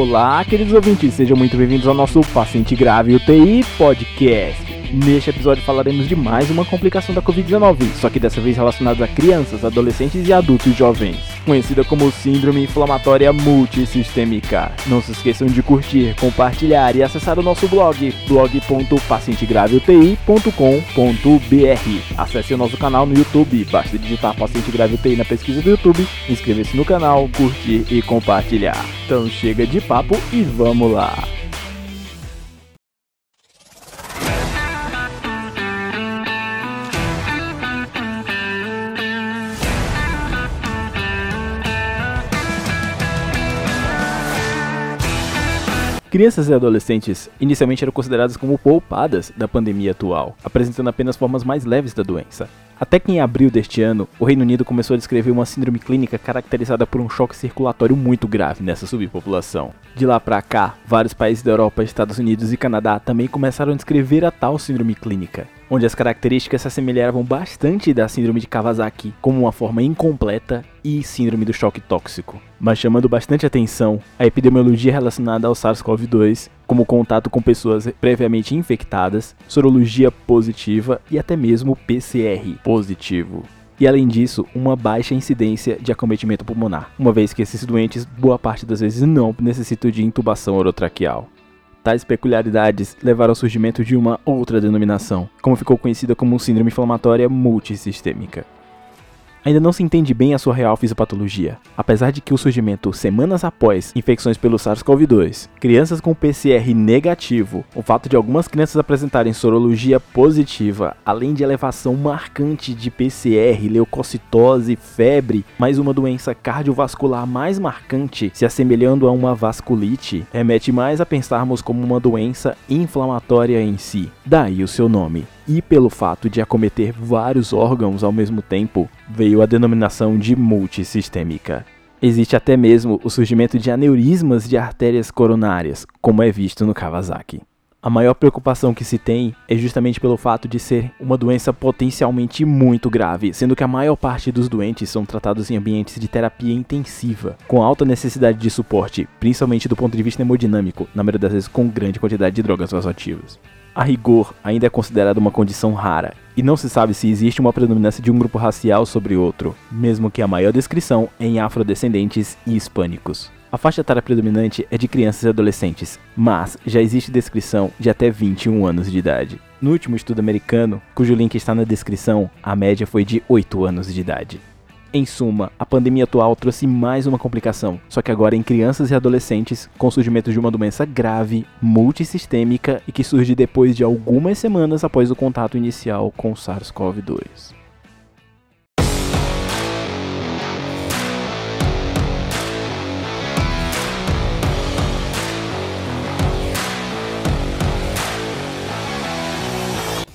Olá, queridos ouvintes, sejam muito bem-vindos ao nosso Paciente Grave UTI Podcast. Neste episódio falaremos de mais uma complicação da Covid-19, só que dessa vez relacionada a crianças, adolescentes e adultos jovens, conhecida como Síndrome Inflamatória Multissistêmica. Não se esqueçam de curtir, compartilhar e acessar o nosso blog, blog.pacientegraveuti.com.br. Acesse o nosso canal no YouTube, basta digitar Paciente Grave UTI na pesquisa do YouTube, inscrever-se no canal, curtir e compartilhar. Então chega de papo e vamos lá! Crianças e adolescentes inicialmente eram consideradas como poupadas da pandemia atual, apresentando apenas formas mais leves da doença. Até que em abril deste ano, o Reino Unido começou a descrever uma síndrome clínica caracterizada por um choque circulatório muito grave nessa subpopulação. De lá para cá, vários países da Europa, Estados Unidos e Canadá também começaram a descrever a tal síndrome clínica, onde as características se assemelhavam bastante da síndrome de Kawasaki, como uma forma incompleta e síndrome do choque tóxico. Mas chamando bastante atenção a epidemiologia relacionada ao SARS-CoV-2, como contato com pessoas previamente infectadas, sorologia positiva e até mesmo PCR positivo. E além disso, uma baixa incidência de acometimento pulmonar, uma vez que esses doentes, boa parte das vezes, não necessitam de intubação orotraqueal. Tais peculiaridades levaram ao surgimento de uma outra denominação, como ficou conhecida como síndrome inflamatória multissistêmica. Ainda não se entende bem a sua real fisiopatologia, apesar de que o surgimento semanas após infecções pelo SARS-CoV-2, crianças com PCR negativo, o fato de algumas crianças apresentarem sorologia positiva, além de elevação marcante de PCR, leucocitose, febre, mais uma doença cardiovascular mais marcante, se assemelhando a uma vasculite, remete mais a pensarmos como uma doença inflamatória em si. Daí o seu nome e pelo fato de acometer vários órgãos ao mesmo tempo, veio a denominação de multissistêmica. Existe até mesmo o surgimento de aneurismas de artérias coronárias, como é visto no Kawasaki. A maior preocupação que se tem é justamente pelo fato de ser uma doença potencialmente muito grave, sendo que a maior parte dos doentes são tratados em ambientes de terapia intensiva, com alta necessidade de suporte, principalmente do ponto de vista hemodinâmico, na maioria das vezes com grande quantidade de drogas vasoativas a rigor, ainda é considerada uma condição rara, e não se sabe se existe uma predominância de um grupo racial sobre outro, mesmo que a maior descrição é em afrodescendentes e hispânicos. A faixa etária predominante é de crianças e adolescentes, mas já existe descrição de até 21 anos de idade. No último estudo americano, cujo link está na descrição, a média foi de 8 anos de idade. Em suma, a pandemia atual trouxe mais uma complicação, só que agora em crianças e adolescentes, com o surgimento de uma doença grave, multissistêmica e que surge depois de algumas semanas após o contato inicial com o SARS-CoV-2.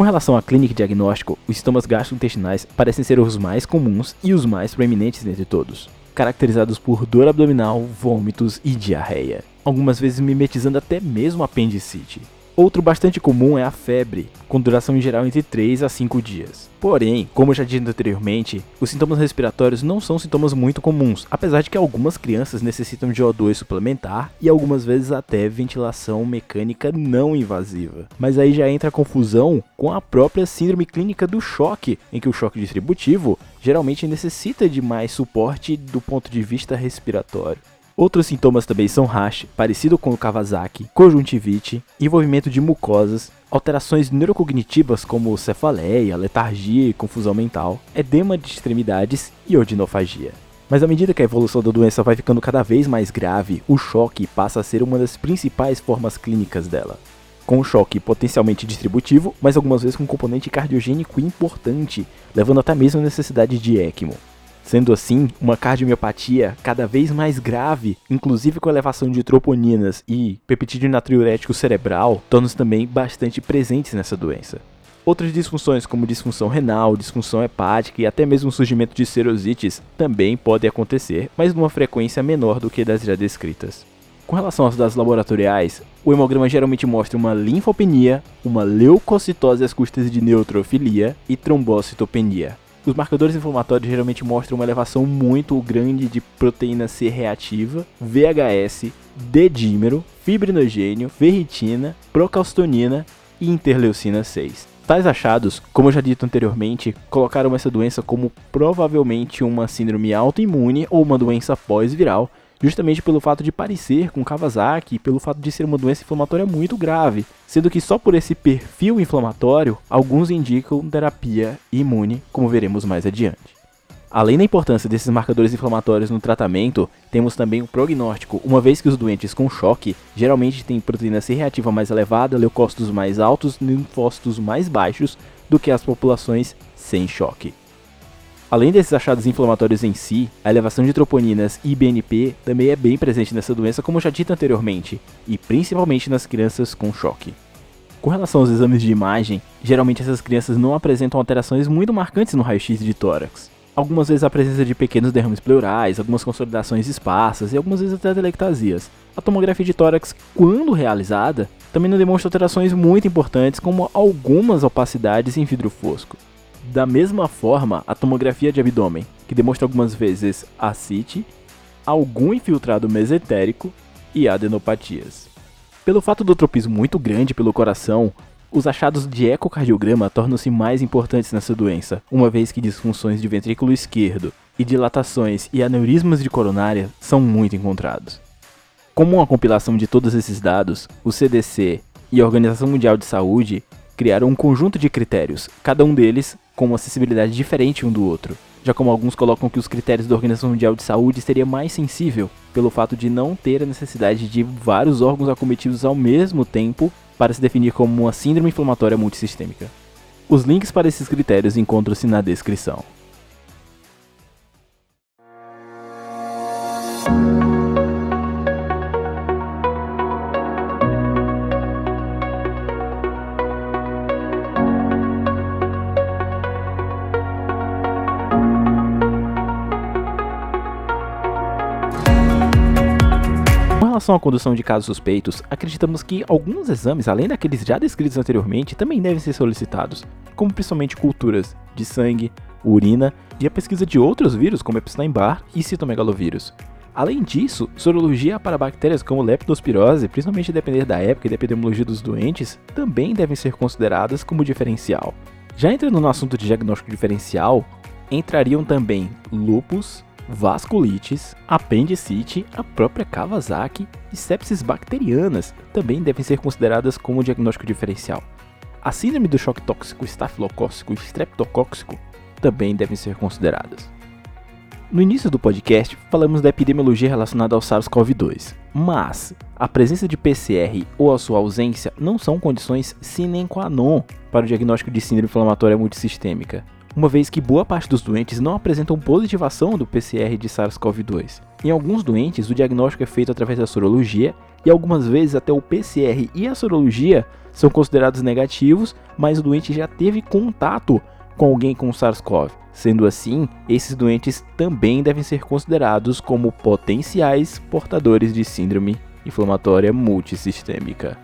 Com relação à clínica e diagnóstico, os sintomas gastrointestinais parecem ser os mais comuns e os mais proeminentes dentre todos, caracterizados por dor abdominal, vômitos e diarreia, algumas vezes mimetizando até mesmo apendicite. Outro bastante comum é a febre, com duração em geral entre 3 a 5 dias. Porém, como já disse anteriormente, os sintomas respiratórios não são sintomas muito comuns, apesar de que algumas crianças necessitam de O2 suplementar e algumas vezes até ventilação mecânica não invasiva. Mas aí já entra a confusão com a própria síndrome clínica do choque, em que o choque distributivo geralmente necessita de mais suporte do ponto de vista respiratório. Outros sintomas também são rash, parecido com o Kawasaki, conjuntivite, envolvimento de mucosas, alterações neurocognitivas como cefaleia, letargia e confusão mental, edema de extremidades e odinofagia. Mas à medida que a evolução da doença vai ficando cada vez mais grave, o choque passa a ser uma das principais formas clínicas dela. Com um choque potencialmente distributivo, mas algumas vezes com um componente cardiogênico importante, levando até mesmo a necessidade de ECMO. Sendo assim, uma cardiomiopatia cada vez mais grave, inclusive com elevação de troponinas e peptídeo natriurético cerebral, tornam-se também bastante presentes nessa doença. Outras disfunções, como disfunção renal, disfunção hepática e até mesmo surgimento de serosites, também podem acontecer, mas numa frequência menor do que das já descritas. Com relação aos dados laboratoriais, o hemograma geralmente mostra uma linfopenia, uma leucocitose às custas de neutrofilia e trombocitopenia. Os marcadores inflamatórios geralmente mostram uma elevação muito grande de proteína C reativa, VHS, D-dímero, fibrinogênio, ferritina, procalcitonina e interleucina 6. Tais achados, como já dito anteriormente, colocaram essa doença como provavelmente uma síndrome autoimune ou uma doença pós-viral, justamente pelo fato de parecer com Kawasaki e pelo fato de ser uma doença inflamatória muito grave, sendo que só por esse perfil inflamatório, alguns indicam terapia imune, como veremos mais adiante. Além da importância desses marcadores inflamatórios no tratamento, temos também o prognóstico, uma vez que os doentes com choque geralmente têm proteína C reativa mais elevada, leucócitos mais altos e linfócitos mais baixos do que as populações sem choque. Além desses achados inflamatórios em si, a elevação de troponinas e BNP também é bem presente nessa doença, como já dito anteriormente, e principalmente nas crianças com choque. Com relação aos exames de imagem, geralmente essas crianças não apresentam alterações muito marcantes no raio-x de tórax. Algumas vezes a presença de pequenos derrames pleurais, algumas consolidações esparsas e algumas vezes até telectasias. A tomografia de tórax, quando realizada, também não demonstra alterações muito importantes, como algumas opacidades em vidro fosco. Da mesma forma, a tomografia de abdômen, que demonstra algumas vezes ascite, algum infiltrado mesentérico e adenopatias. Pelo fato do tropismo muito grande pelo coração, os achados de ecocardiograma tornam-se mais importantes nessa doença, uma vez que disfunções de ventrículo esquerdo e dilatações e aneurismas de coronária são muito encontrados. Como uma compilação de todos esses dados, o CDC e a Organização Mundial de Saúde criaram um conjunto de critérios, cada um deles com uma acessibilidade diferente um do outro, já como alguns colocam que os critérios da Organização Mundial de Saúde seria mais sensível, pelo fato de não ter a necessidade de vários órgãos acometidos ao mesmo tempo para se definir como uma síndrome inflamatória multissistêmica. Os links para esses critérios encontram-se na descrição. Relação à condução de casos suspeitos, acreditamos que alguns exames, além daqueles já descritos anteriormente, também devem ser solicitados, como principalmente culturas de sangue, urina e a pesquisa de outros vírus como Epstein-Barr e citomegalovírus. Além disso, sorologia para bactérias como leptospirose, principalmente depender da época e da epidemiologia dos doentes, também devem ser consideradas como diferencial. Já entrando no assunto de diagnóstico diferencial, entrariam também lupus, vasculites, apendicite, a própria Kawasaki e sepsis bacterianas também devem ser consideradas como diagnóstico diferencial. A síndrome do choque tóxico estafilocócico e streptocóxico também devem ser consideradas. No início do podcast, falamos da epidemiologia relacionada ao SARS-CoV-2, mas a presença de PCR ou a sua ausência não são condições sine qua non para o diagnóstico de síndrome inflamatória multissistêmica uma vez que boa parte dos doentes não apresentam positivação do PCR de SARS-CoV-2. Em alguns doentes, o diagnóstico é feito através da sorologia e algumas vezes até o PCR e a sorologia são considerados negativos, mas o doente já teve contato com alguém com SARS-CoV. Sendo assim, esses doentes também devem ser considerados como potenciais portadores de síndrome inflamatória multissistêmica.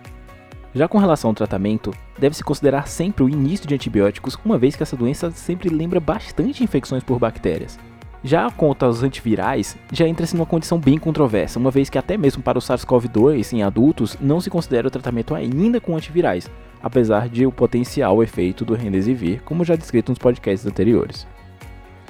Já com relação ao tratamento, deve-se considerar sempre o início de antibióticos, uma vez que essa doença sempre lembra bastante infecções por bactérias. Já quanto aos antivirais, já entra-se numa condição bem controversa, uma vez que até mesmo para o SARS-CoV-2 em adultos não se considera o tratamento ainda com antivirais, apesar de o potencial efeito do Remdesivir, como já descrito nos podcasts anteriores.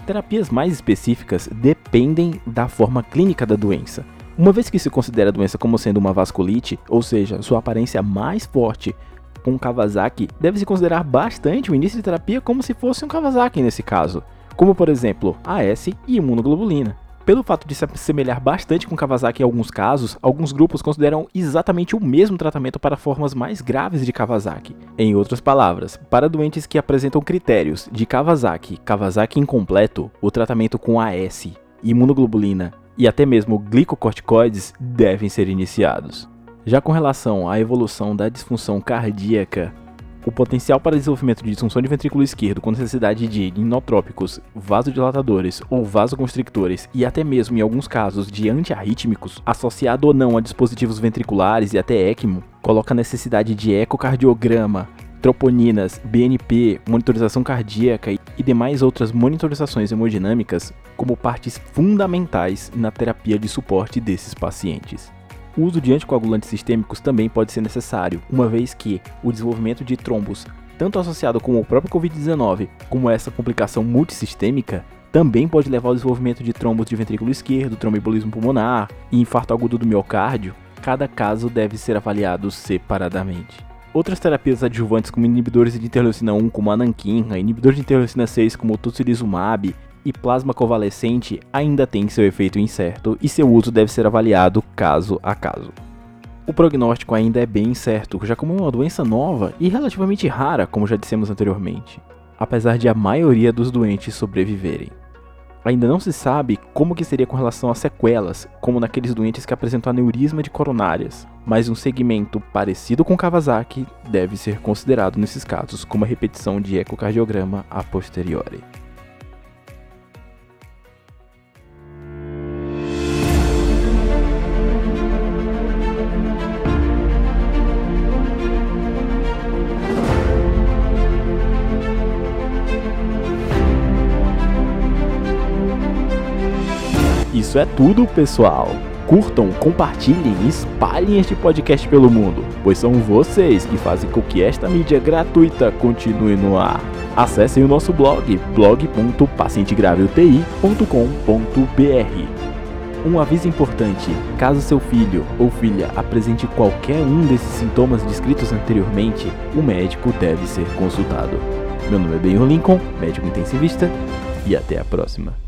Terapias mais específicas dependem da forma clínica da doença. Uma vez que se considera a doença como sendo uma vasculite, ou seja, sua aparência mais forte com Kawasaki, deve-se considerar bastante o início de terapia como se fosse um Kawasaki nesse caso, como por exemplo AS e imunoglobulina. Pelo fato de se assemelhar bastante com Kawasaki em alguns casos, alguns grupos consideram exatamente o mesmo tratamento para formas mais graves de Kawasaki. Em outras palavras, para doentes que apresentam critérios de Kawasaki, Kawasaki incompleto, o tratamento com AS, imunoglobulina e até mesmo glicocorticoides devem ser iniciados. Já com relação à evolução da disfunção cardíaca, o potencial para desenvolvimento de disfunção de ventrículo esquerdo com necessidade de inotrópicos, vasodilatadores ou vasoconstrictores e até mesmo em alguns casos de antiarrítmicos, associado ou não a dispositivos ventriculares e até ECMO, coloca a necessidade de ecocardiograma, troponinas, BNP, monitorização cardíaca e demais outras monitorizações hemodinâmicas como partes fundamentais na terapia de suporte desses pacientes. O uso de anticoagulantes sistêmicos também pode ser necessário, uma vez que o desenvolvimento de trombos, tanto associado com o próprio Covid-19 como essa complicação multissistêmica, também pode levar ao desenvolvimento de trombos de ventrículo esquerdo, tromboembolismo pulmonar e infarto agudo do miocárdio. Cada caso deve ser avaliado separadamente. Outras terapias adjuvantes como inibidores de interleucina 1 como a ananquina, inibidor de interleucina 6 como o tocilizumab e plasma convalescente ainda têm seu efeito incerto e seu uso deve ser avaliado caso a caso. O prognóstico ainda é bem incerto, já como é uma doença nova e relativamente rara, como já dissemos anteriormente, apesar de a maioria dos doentes sobreviverem. Ainda não se sabe como que seria com relação a sequelas, como naqueles doentes que apresentam aneurisma de coronárias, mas um segmento parecido com Kawasaki deve ser considerado nesses casos como a repetição de ecocardiograma a posteriori. Isso é tudo, pessoal. Curtam, compartilhem e espalhem este podcast pelo mundo, pois são vocês que fazem com que esta mídia gratuita continue no ar. Acessem o nosso blog, blog.pacientegraviuti.com.br. Um aviso importante: caso seu filho ou filha apresente qualquer um desses sintomas descritos anteriormente, o médico deve ser consultado. Meu nome é Benhur Lincoln, médico intensivista, e até a próxima.